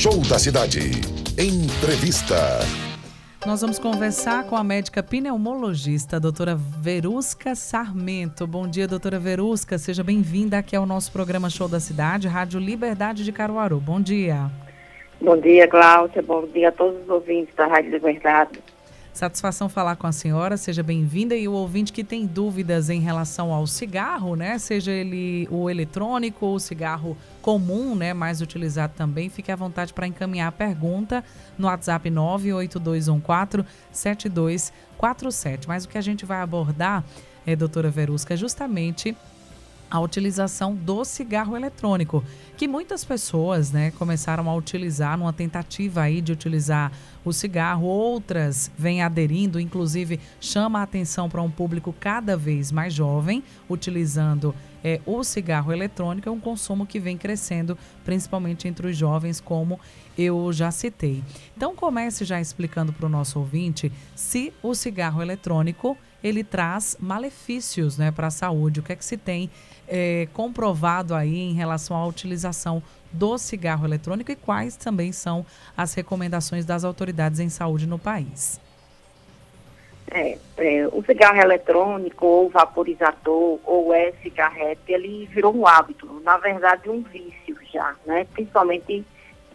Show da Cidade. Entrevista. Nós vamos conversar com a médica pneumologista, a doutora Verusca Sarmento. Bom dia, doutora Verusca. Seja bem-vinda aqui ao nosso programa Show da Cidade, Rádio Liberdade de Caruaru. Bom dia. Bom dia, Cláudia. Bom dia a todos os ouvintes da Rádio Liberdade. Satisfação falar com a senhora, seja bem-vinda. E o ouvinte que tem dúvidas em relação ao cigarro, né? Seja ele o eletrônico ou o cigarro comum, né? Mais utilizado também, fique à vontade para encaminhar a pergunta no WhatsApp 982147247. Mas o que a gente vai abordar, é, doutora Verusca, é justamente a utilização do cigarro eletrônico, que muitas pessoas, né, começaram a utilizar numa tentativa aí de utilizar o cigarro, outras vêm aderindo, inclusive chama a atenção para um público cada vez mais jovem, utilizando é, o cigarro eletrônico, é um consumo que vem crescendo, principalmente entre os jovens, como eu já citei. Então comece já explicando para o nosso ouvinte se o cigarro eletrônico ele traz malefícios né, para a saúde, o que é que se tem é, comprovado aí em relação à utilização do cigarro eletrônico e quais também são as recomendações das autoridades em saúde no país. É, é, o cigarro eletrônico, ou vaporizador, ou é cigarrete, ele virou um hábito, na verdade um vício já, né? principalmente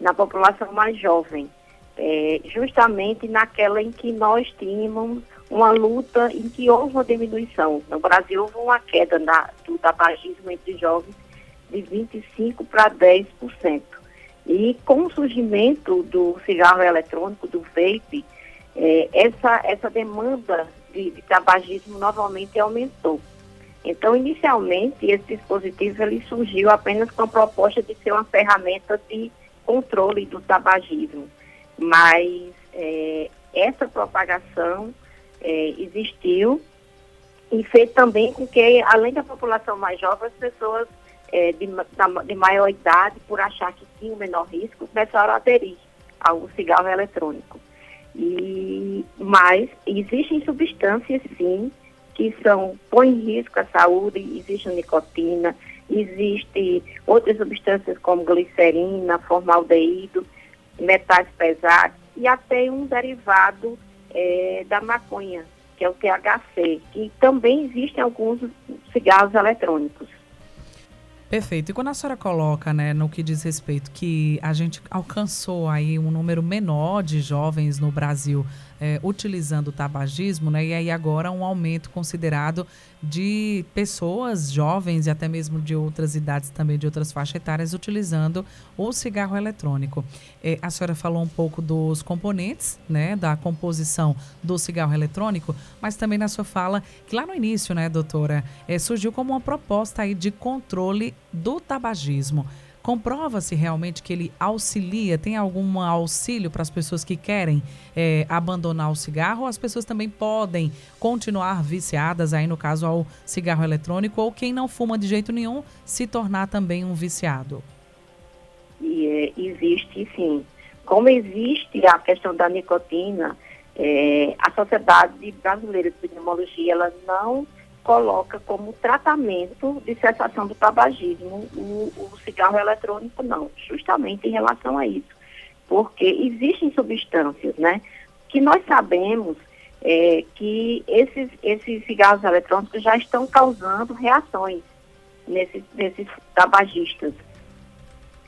na população mais jovem, é, justamente naquela em que nós tínhamos uma luta em que houve uma diminuição. No Brasil houve uma queda na, do tabagismo entre jovens de 25% para 10%. E com o surgimento do cigarro eletrônico, do vape, é, essa, essa demanda de, de, tabagismo novamente aumentou. Então, inicialmente, esse dispositivo ele surgiu apenas com a proposta de ser uma ferramenta de controle do tabagismo. Mas é, essa propagação é, existiu e fez também com que, além da população mais jovem, as pessoas é, de, de, maior idade, por achar que tinham menor risco, começaram a aderir ao cigarro eletrônico. E, mas existem substâncias, sim, que são, põem em risco a saúde, existe nicotina, existe outras substâncias como glicerina, formaldeído, metais pesados e até um derivado é, da maconha, que é o THC, que também existem alguns cigarros eletrônicos. Perfeito. E quando a senhora coloca, né, no que diz respeito que a gente alcançou aí um número menor de jovens no Brasil é, utilizando o tabagismo, né? E aí agora um aumento considerado de pessoas jovens e até mesmo de outras idades também, de outras faixas etárias, utilizando o cigarro eletrônico. É, a senhora falou um pouco dos componentes, né? Da composição do cigarro eletrônico, mas também na sua fala que lá no início, né, doutora, é, surgiu como uma proposta aí de controle do tabagismo. Comprova-se realmente que ele auxilia, tem algum auxílio para as pessoas que querem é, abandonar o cigarro? Ou as pessoas também podem continuar viciadas, aí no caso, ao cigarro eletrônico? Ou quem não fuma de jeito nenhum se tornar também um viciado? E, é, existe sim. Como existe a questão da nicotina, é, a Sociedade Brasileira de Pneumologia ela não coloca como tratamento de cessação do tabagismo o, o cigarro eletrônico, não, justamente em relação a isso. Porque existem substâncias, né, que nós sabemos é, que esses, esses cigarros eletrônicos já estão causando reações nesses, nesses tabagistas.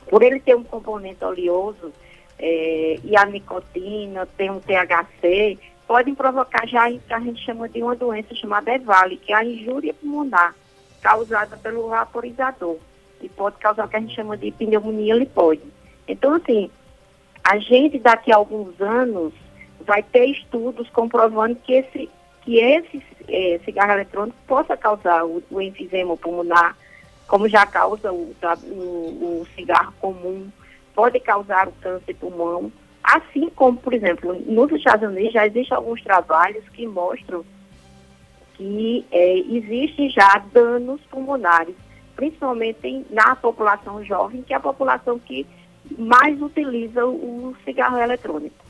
Por ele ter um componente oleoso é, e a nicotina, tem um THC, podem provocar já o que a gente chama de uma doença chamada EVALI, que é a injúria pulmonar causada pelo vaporizador. E pode causar o que a gente chama de pneumonia lipóide. Então, assim, a gente daqui a alguns anos vai ter estudos comprovando que esse, que esse é, cigarro eletrônico possa causar o, o enfisema pulmonar, como já causa o, o, o cigarro comum, pode causar o câncer pulmão, assim como, por exemplo, nos Estados Unidos já existem alguns trabalhos que mostram que é, existem já danos pulmonares, principalmente na população jovem, que é a população que mais utiliza o cigarro eletrônico.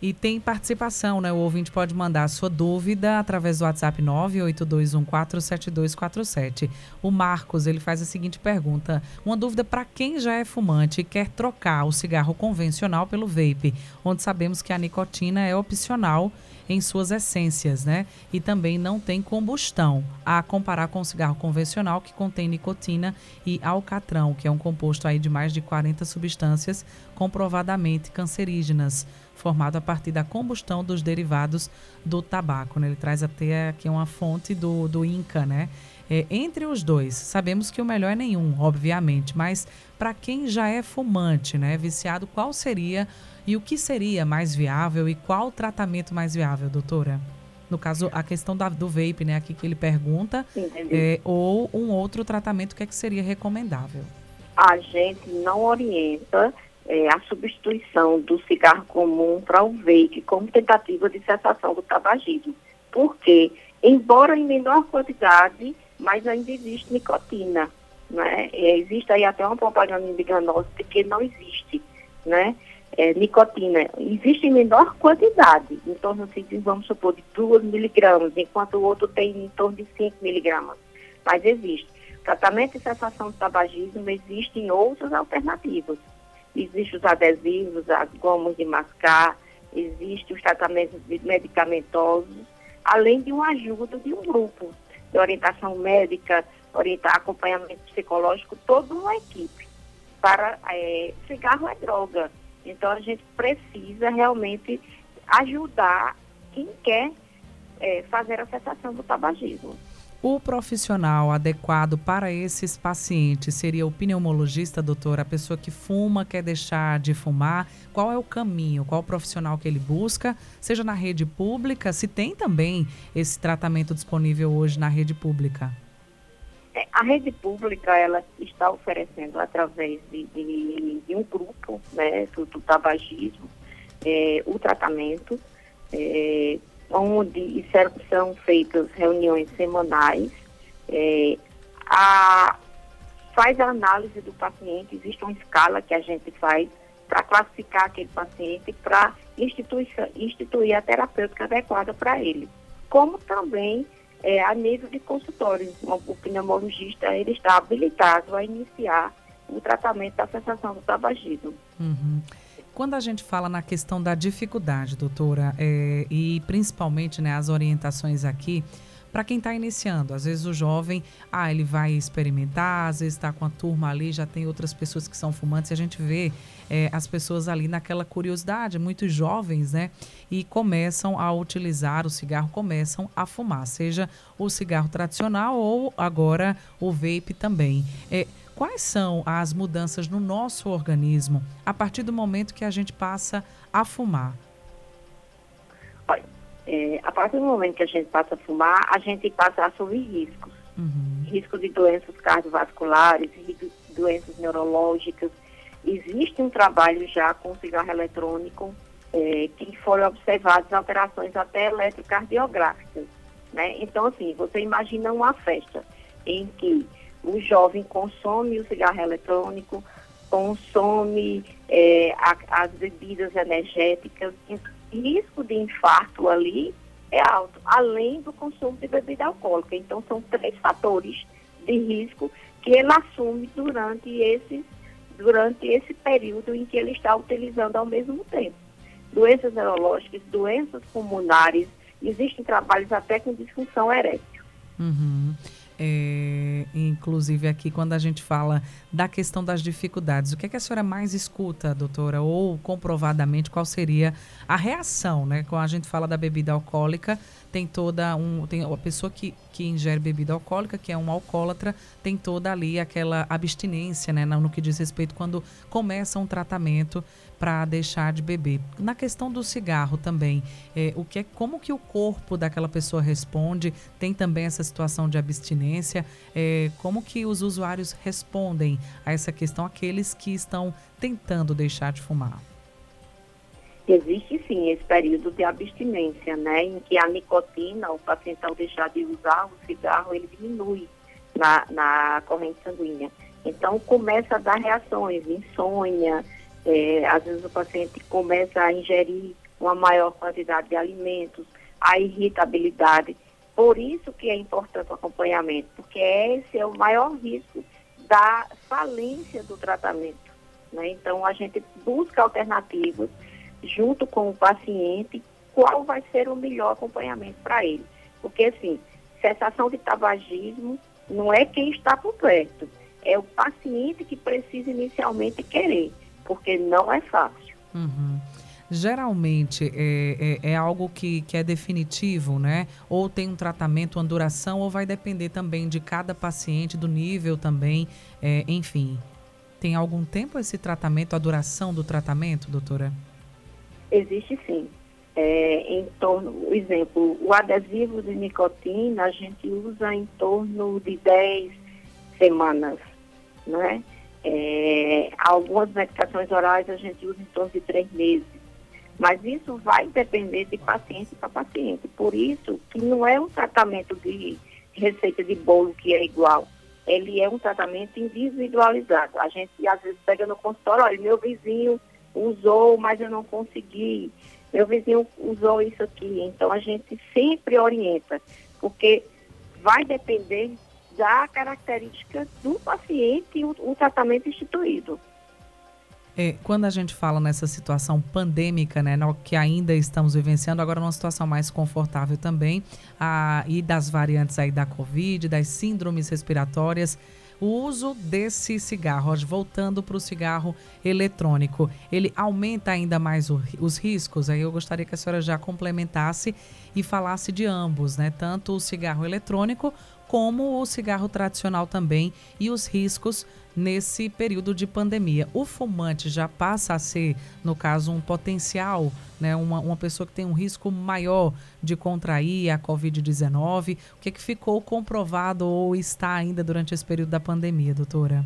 E tem participação, né? O ouvinte pode mandar a sua dúvida através do WhatsApp 982147247. O Marcos, ele faz a seguinte pergunta: uma dúvida para quem já é fumante e quer trocar o cigarro convencional pelo vape, onde sabemos que a nicotina é opcional em suas essências, né? E também não tem combustão, a comparar com o cigarro convencional que contém nicotina e alcatrão, que é um composto aí de mais de 40 substâncias comprovadamente cancerígenas, formado a partir da combustão dos derivados do tabaco. Né? Ele traz até aqui uma fonte do, do INCA, né? É, entre os dois, sabemos que o melhor é nenhum, obviamente, mas para quem já é fumante, né, viciado, qual seria e o que seria mais viável e qual tratamento mais viável, doutora? No caso, a questão da, do vape, né, aqui que ele pergunta, é, ou um outro tratamento, o que, é que seria recomendável? A gente não orienta é, a substituição do cigarro comum para o vape como tentativa de cessação do tabagismo. Porque, embora em menor quantidade, mas ainda existe nicotina. Né? Existe aí até uma propaganda enganosa de que não existe né? É, nicotina. Existe em menor quantidade, em torno, assim, de, vamos supor, de 2 miligramas, enquanto o outro tem em torno de 5 miligramas. Mas existe. Tratamento de cessação do tabagismo existem outras alternativas. Existem os adesivos, as gomas de mascar, existem os tratamentos medicamentosos, além de uma ajuda de um grupo de orientação médica, orientar acompanhamento psicológico, toda uma equipe. Para é, cigarro é droga. Então a gente precisa realmente ajudar quem quer é, fazer a cessação do tabagismo. O profissional adequado para esses pacientes seria o pneumologista, doutor? A pessoa que fuma, quer deixar de fumar? Qual é o caminho? Qual o profissional que ele busca? Seja na rede pública, se tem também esse tratamento disponível hoje na rede pública? É, a rede pública, ela está oferecendo através de, de, de um grupo, né, do, do tabagismo, é, o tratamento. É, onde são feitas reuniões semanais, é, a, faz a análise do paciente, existe uma escala que a gente faz para classificar aquele paciente, para instituir a terapêutica adequada para ele. Como também é, a nível de consultório, o pneumologista ele está habilitado a iniciar o tratamento da cessação do tabagismo. Uhum. Quando a gente fala na questão da dificuldade, doutora, é, e principalmente né, as orientações aqui, para quem está iniciando, às vezes o jovem, ah, ele vai experimentar, às vezes está com a turma ali, já tem outras pessoas que são fumantes, e a gente vê é, as pessoas ali naquela curiosidade, muitos jovens, né? E começam a utilizar o cigarro, começam a fumar, seja o cigarro tradicional ou agora o vape também. É, Quais são as mudanças no nosso organismo a partir do momento que a gente passa a fumar? É, a partir do momento que a gente passa a fumar, a gente passa a assumir riscos. Uhum. Risco de doenças cardiovasculares, doenças neurológicas. Existe um trabalho já com cigarro eletrônico é, que foram observadas alterações até eletrocardiográficas. Né? Então, assim, você imagina uma festa em que o jovem consome o cigarro eletrônico, consome é, a, as bebidas energéticas, risco de infarto ali é alto, além do consumo de bebida alcoólica. Então, são três fatores de risco que ele assume durante esse, durante esse período em que ele está utilizando ao mesmo tempo. Doenças neurológicas, doenças pulmonares, existem trabalhos até com disfunção erétil. Uhum. É, inclusive aqui quando a gente fala da questão das dificuldades, o que, é que a senhora mais escuta, doutora, ou comprovadamente qual seria a reação, né? Quando a gente fala da bebida alcoólica, tem toda um, tem a pessoa que, que ingere bebida alcoólica, que é um alcoólatra, tem toda ali aquela abstinência, né, no que diz respeito quando começa um tratamento para deixar de beber. Na questão do cigarro também, é, o que é, como que o corpo daquela pessoa responde? Tem também essa situação de abstinência? É, como que os usuários respondem a essa questão, aqueles que estão tentando deixar de fumar? Existe sim esse período de abstinência, né, em que a nicotina, o paciente ao deixar de usar o cigarro, ele diminui na, na corrente sanguínea. Então começa a dar reações, insônia, é, às vezes o paciente começa a ingerir uma maior quantidade de alimentos, a irritabilidade. Por isso que é importante o acompanhamento, porque esse é o maior risco da falência do tratamento. Né? Então a gente busca alternativas junto com o paciente, qual vai ser o melhor acompanhamento para ele. Porque, assim, cessação de tabagismo não é quem está por perto, é o paciente que precisa inicialmente querer, porque não é fácil. Uhum. Geralmente é, é, é, algo que, que é definitivo, né? Ou tem um tratamento, uma duração, ou vai depender também de cada paciente, do nível também, é, enfim. Tem algum tempo esse tratamento, a duração do tratamento, doutora? Existe sim. É, em torno, exemplo, o adesivo de nicotina a gente usa em torno de 10 semanas, né? É, algumas medicações orais a gente usa em torno de 3 meses. Mas isso vai depender de paciente para paciente. Por isso que não é um tratamento de receita de bolo que é igual. Ele é um tratamento individualizado. A gente às vezes pega no consultório, olha, meu vizinho usou, mas eu não consegui. Meu vizinho usou isso aqui. Então a gente sempre orienta, porque vai depender da característica do paciente e o, o tratamento instituído. É, quando a gente fala nessa situação pandêmica, né, que ainda estamos vivenciando, agora numa situação mais confortável também, a, e das variantes aí da Covid, das síndromes respiratórias, o uso desse cigarro, voltando para o cigarro eletrônico, ele aumenta ainda mais o, os riscos? Aí eu gostaria que a senhora já complementasse e falasse de ambos, né? Tanto o cigarro eletrônico como o cigarro tradicional também e os riscos nesse período de pandemia. O fumante já passa a ser, no caso, um potencial, né, uma, uma pessoa que tem um risco maior de contrair a Covid-19. O que, é que ficou comprovado ou está ainda durante esse período da pandemia, doutora?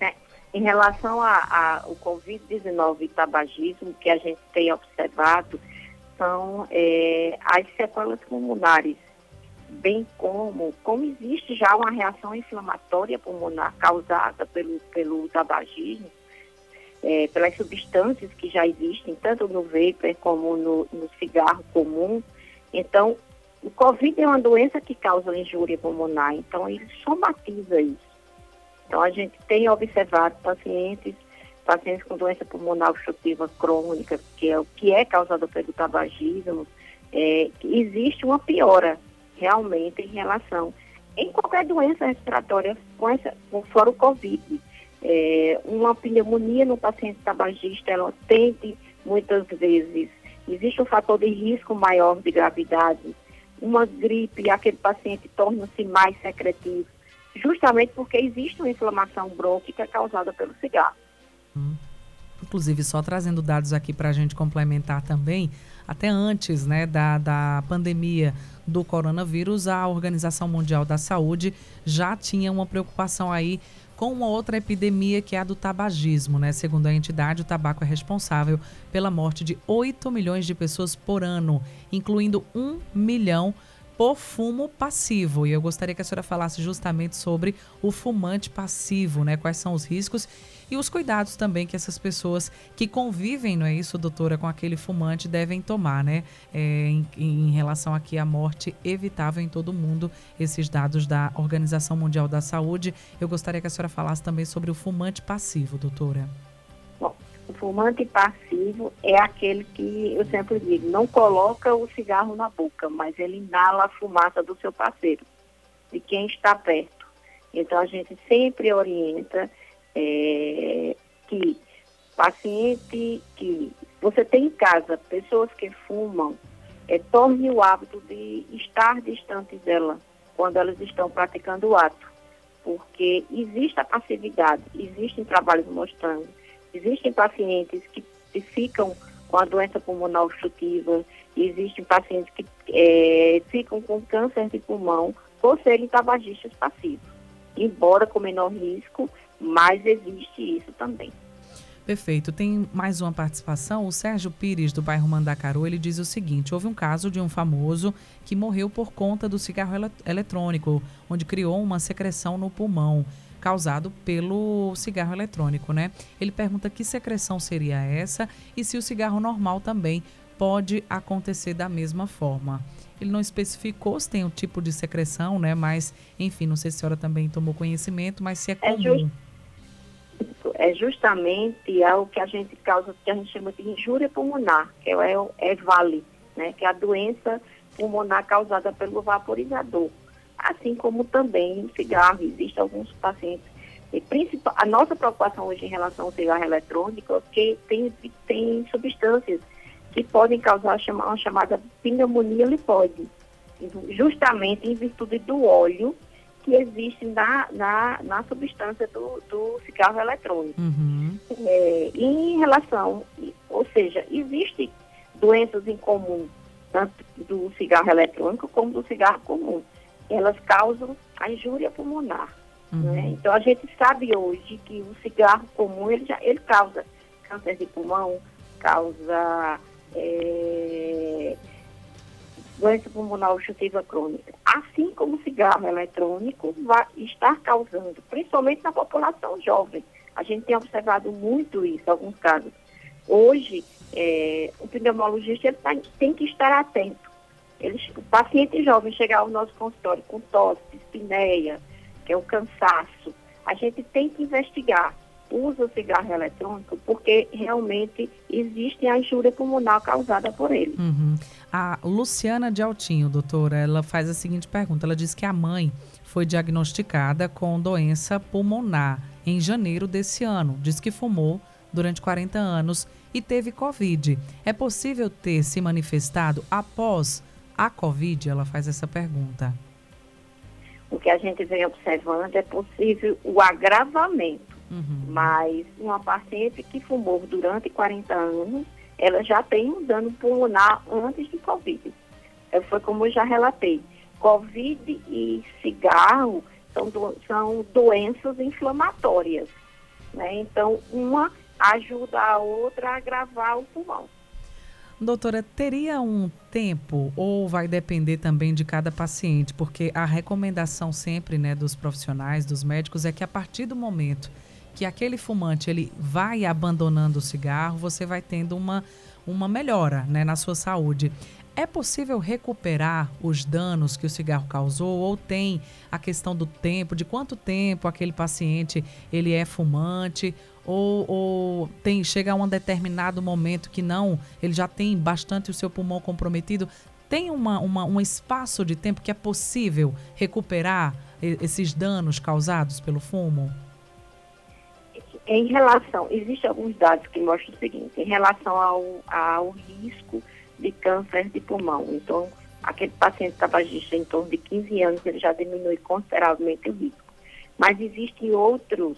É, em relação ao Covid-19 e tabagismo, que a gente tem observado são é, as sequelas pulmonares bem como, como existe já uma reação inflamatória pulmonar causada pelo, pelo tabagismo, é, pelas substâncias que já existem, tanto no vapor como no, no cigarro comum. Então, o Covid é uma doença que causa injúria pulmonar, então ele somatiza isso. Então, a gente tem observado pacientes, pacientes com doença pulmonar obstrutiva crônica, que é o que é causado pelo tabagismo, é, existe uma piora realmente em relação em qualquer doença respiratória, com essa, fora o Covid. É, uma pneumonia no paciente tabagista, ela tende muitas vezes, existe um fator de risco maior de gravidade. Uma gripe, aquele paciente torna-se mais secretivo, justamente porque existe uma inflamação brônquica causada pelo cigarro. Inclusive, só trazendo dados aqui para a gente complementar também, até antes né, da, da pandemia do coronavírus, a Organização Mundial da Saúde já tinha uma preocupação aí com uma outra epidemia que é a do tabagismo, né? Segundo a entidade, o tabaco é responsável pela morte de 8 milhões de pessoas por ano, incluindo 1 milhão por fumo passivo. E eu gostaria que a senhora falasse justamente sobre o fumante passivo, né? Quais são os riscos e os cuidados também que essas pessoas que convivem, não é isso, doutora, com aquele fumante devem tomar, né? É, em, em relação aqui à morte evitável em todo o mundo, esses dados da Organização Mundial da Saúde. Eu gostaria que a senhora falasse também sobre o fumante passivo, doutora. O fumante passivo é aquele que, eu sempre digo, não coloca o cigarro na boca, mas ele inala a fumaça do seu parceiro, de quem está perto. Então a gente sempre orienta é, que paciente que você tem em casa, pessoas que fumam, é, torne o hábito de estar distante dela, quando elas estão praticando o ato. Porque existe a passividade, existem trabalhos mostrando, existem pacientes que, que ficam com a doença pulmonar obstrutiva, existem pacientes que é, ficam com câncer de pulmão por serem tabagistas passivos. Embora com menor risco, mas existe isso também. Perfeito. Tem mais uma participação. O Sérgio Pires, do bairro Mandacaru, ele diz o seguinte: houve um caso de um famoso que morreu por conta do cigarro ele eletrônico, onde criou uma secreção no pulmão causado pelo cigarro eletrônico, né? Ele pergunta que secreção seria essa e se o cigarro normal também pode acontecer da mesma forma. Ele não especificou se tem um tipo de secreção, né? Mas, enfim, não sei se a senhora também tomou conhecimento, mas se é, é comum. É, é justamente algo que a gente causa, que a gente chama de injúria pulmonar, que é o EVALI, né? Que é a doença pulmonar causada pelo vaporizador. Assim como também o cigarro, existem alguns pacientes. E principal, a nossa preocupação hoje em relação ao cigarro eletrônico é que tem, tem substâncias que podem causar uma chamada pneumonia lipóide, justamente em virtude do óleo que existe na, na, na substância do, do cigarro eletrônico. Uhum. É, em relação, ou seja, existem doenças em comum, tanto do cigarro eletrônico como do cigarro comum. Elas causam a injúria pulmonar. Uhum. Né? Então a gente sabe hoje que o cigarro comum ele, já, ele causa câncer de pulmão, causa é, doença pulmonar obstrutiva crônica, assim como o cigarro eletrônico vai estar causando, principalmente na população jovem. A gente tem observado muito isso alguns casos. Hoje, é, o pneumologista tá, tem que estar atento. Ele, o paciente jovem chegar ao nosso consultório com tosse, espineia, que é o cansaço, a gente tem que investigar usa o cigarro eletrônico porque realmente existe a injúria pulmonar causada por ele. Uhum. A Luciana de Altinho, doutora, ela faz a seguinte pergunta. Ela diz que a mãe foi diagnosticada com doença pulmonar em janeiro desse ano. Diz que fumou durante 40 anos e teve Covid. É possível ter se manifestado após a Covid? Ela faz essa pergunta. O que a gente vem observando é possível o agravamento Uhum. Mas uma paciente que fumou durante 40 anos, ela já tem um dano pulmonar antes do Covid. Foi como eu já relatei. Covid e cigarro são, do, são doenças inflamatórias. Né? Então, uma ajuda a outra a agravar o pulmão. Doutora, teria um tempo ou vai depender também de cada paciente? Porque a recomendação sempre né, dos profissionais, dos médicos, é que a partir do momento que aquele fumante ele vai abandonando o cigarro, você vai tendo uma, uma melhora né, na sua saúde. É possível recuperar os danos que o cigarro causou ou tem a questão do tempo, de quanto tempo aquele paciente ele é fumante ou, ou tem chega a um determinado momento que não, ele já tem bastante o seu pulmão comprometido. Tem uma, uma, um espaço de tempo que é possível recuperar esses danos causados pelo fumo? Em relação, existem alguns dados que mostram o seguinte, em relação ao, ao risco de câncer de pulmão. Então, aquele paciente tabagista em torno de 15 anos, ele já diminui consideravelmente o risco. Mas existem outros,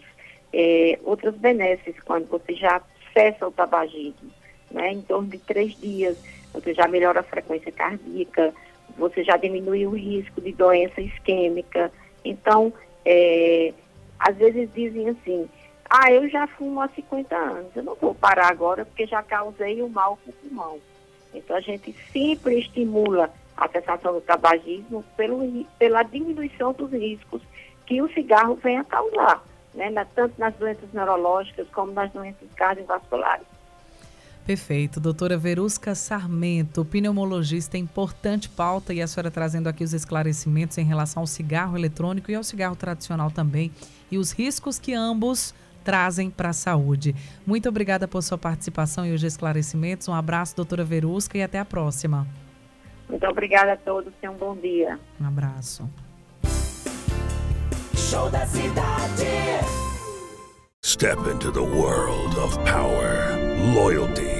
é, outras benesses quando você já cessa o tabagismo, né? Em torno de três dias, você já melhora a frequência cardíaca, você já diminui o risco de doença isquêmica. Então, é, às vezes dizem assim, ah, eu já fumo há 50 anos, eu não vou parar agora porque já causei o um mal com o pulmão. Então a gente sempre estimula a cessação do tabagismo pelo, pela diminuição dos riscos que o cigarro vem a causar, né? tanto nas doenças neurológicas como nas doenças cardiovasculares. Perfeito. Doutora Verusca Sarmento, pneumologista, importante pauta e a senhora trazendo aqui os esclarecimentos em relação ao cigarro eletrônico e ao cigarro tradicional também e os riscos que ambos trazem para a saúde. Muito obrigada por sua participação e os esclarecimentos. Um abraço, doutora Verusca, e até a próxima. Muito obrigada a todos. Tenham um bom dia. Um abraço. Show da cidade. Step into the world of power, loyalty.